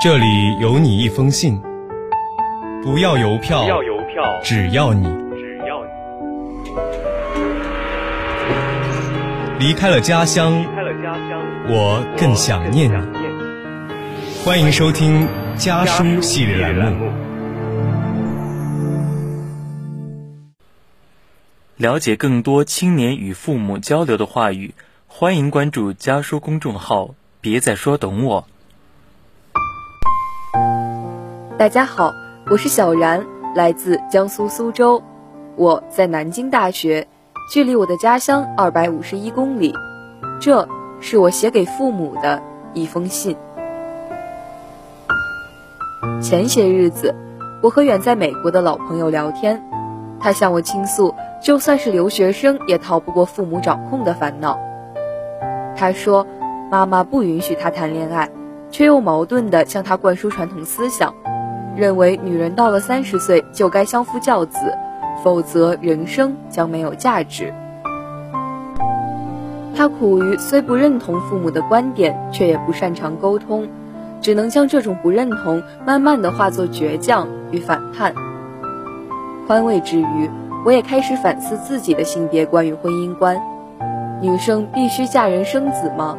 这里有你一封信，不要邮票，不要邮票，只要你只要你离开了家乡，离开了家乡，我更想念你。我更想念你。欢迎收听家书系列栏目。了解更多青年与父母交流的话语，欢迎关注家书公众号。别再说懂我。大家好，我是小然，来自江苏苏州，我在南京大学，距离我的家乡二百五十一公里。这是我写给父母的一封信。前些日子，我和远在美国的老朋友聊天，他向我倾诉，就算是留学生也逃不过父母掌控的烦恼。他说，妈妈不允许他谈恋爱，却又矛盾地向他灌输传统思想，认为女人到了三十岁就该相夫教子，否则人生将没有价值。他苦于虽不认同父母的观点，却也不擅长沟通。只能将这种不认同慢慢的化作倔强与反叛。宽慰之余，我也开始反思自己的性别观与婚姻观。女生必须嫁人生子吗？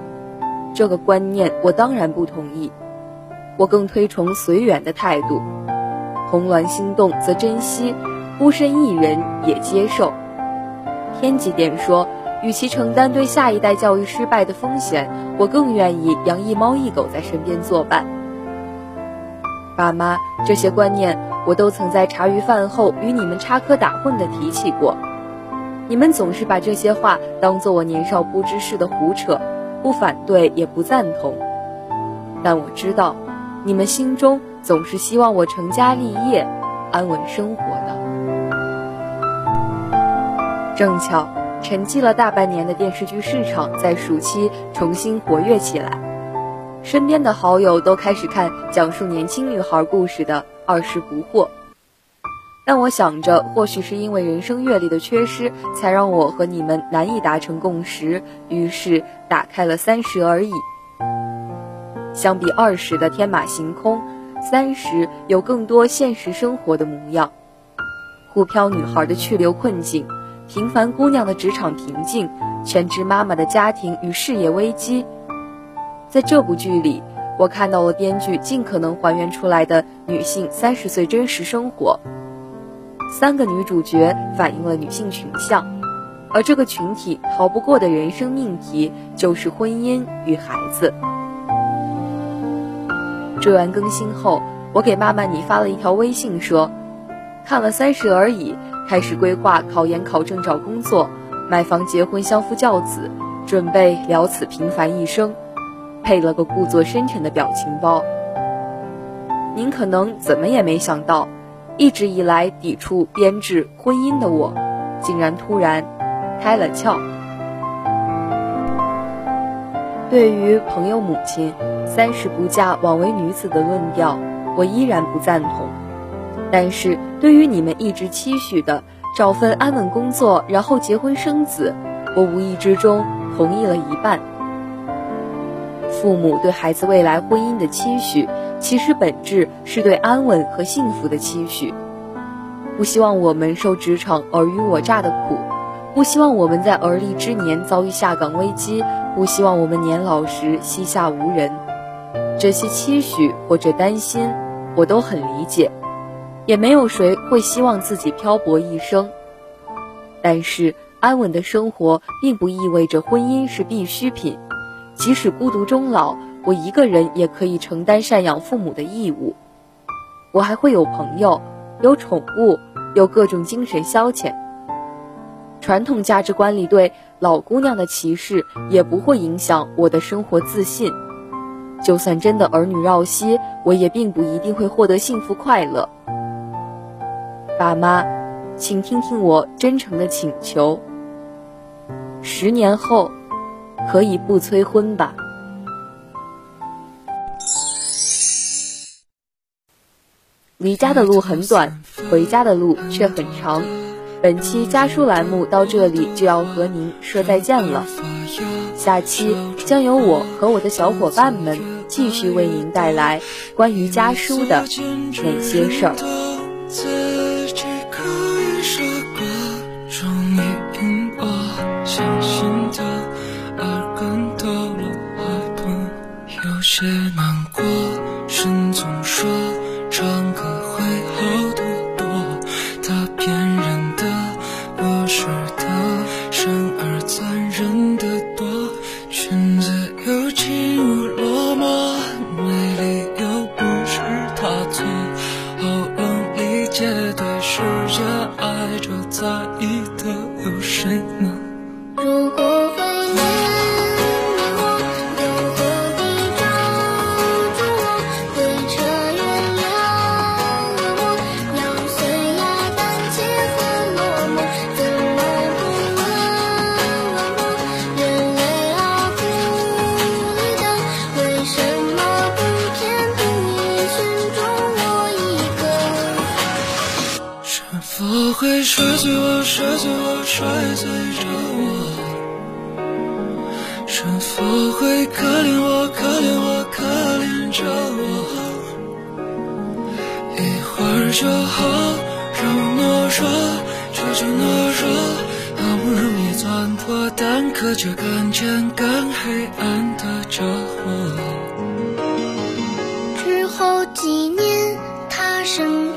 这个观念我当然不同意。我更推崇随缘的态度。红鸾心动则珍惜，孤身一人也接受。天机点说。与其承担对下一代教育失败的风险，我更愿意养一猫一狗在身边作伴。爸妈，这些观念我都曾在茶余饭后与你们插科打诨的提起过，你们总是把这些话当做我年少不知事的胡扯，不反对也不赞同。但我知道，你们心中总是希望我成家立业，安稳生活的。正巧。沉寂了大半年的电视剧市场在暑期重新活跃起来，身边的好友都开始看讲述年轻女孩故事的《二十不惑》。但我想着，或许是因为人生阅历的缺失，才让我和你们难以达成共识，于是打开了《三十而已》。相比二十的天马行空，三十有更多现实生活的模样，沪漂女孩的去留困境。平凡姑娘的职场瓶颈，全职妈妈的家庭与事业危机，在这部剧里，我看到了编剧尽可能还原出来的女性三十岁真实生活。三个女主角反映了女性群像，而这个群体逃不过的人生命题就是婚姻与孩子。追完更新后，我给妈妈你发了一条微信说：“看了三十而已。”开始规划考研、考证、找工作、买房、结婚、相夫教子，准备了此平凡一生，配了个故作深沉的表情包。您可能怎么也没想到，一直以来抵触编制婚姻的我，竟然突然开了窍。对于朋友母亲“三十不嫁，枉为女子”的论调，我依然不赞同。但是对于你们一直期许的找份安稳工作，然后结婚生子，我无意之中同意了一半。父母对孩子未来婚姻的期许，其实本质是对安稳和幸福的期许。不希望我们受职场尔虞我诈的苦，不希望我们在而立之年遭遇下岗危机，不希望我们年老时膝下无人。这些期许或者担心，我都很理解。也没有谁会希望自己漂泊一生，但是安稳的生活并不意味着婚姻是必需品。即使孤独终老，我一个人也可以承担赡养父母的义务。我还会有朋友，有宠物，有各种精神消遣。传统价值观里对老姑娘的歧视也不会影响我的生活自信。就算真的儿女绕膝，我也并不一定会获得幸福快乐。爸妈，请听听我真诚的请求。十年后，可以不催婚吧？离家的路很短，回家的路却很长。本期家书栏目到这里就要和您说再见了。下期将由我和我的小伙伴们继续为您带来关于家书的那些事儿。会摔碎我，摔碎我，摔碎着我。是否会可怜我，可怜我，可怜着我？一会儿就好，让我懦弱，求求懦弱。好不容易钻破蛋壳，却看见更黑暗的着火。之后几年，他身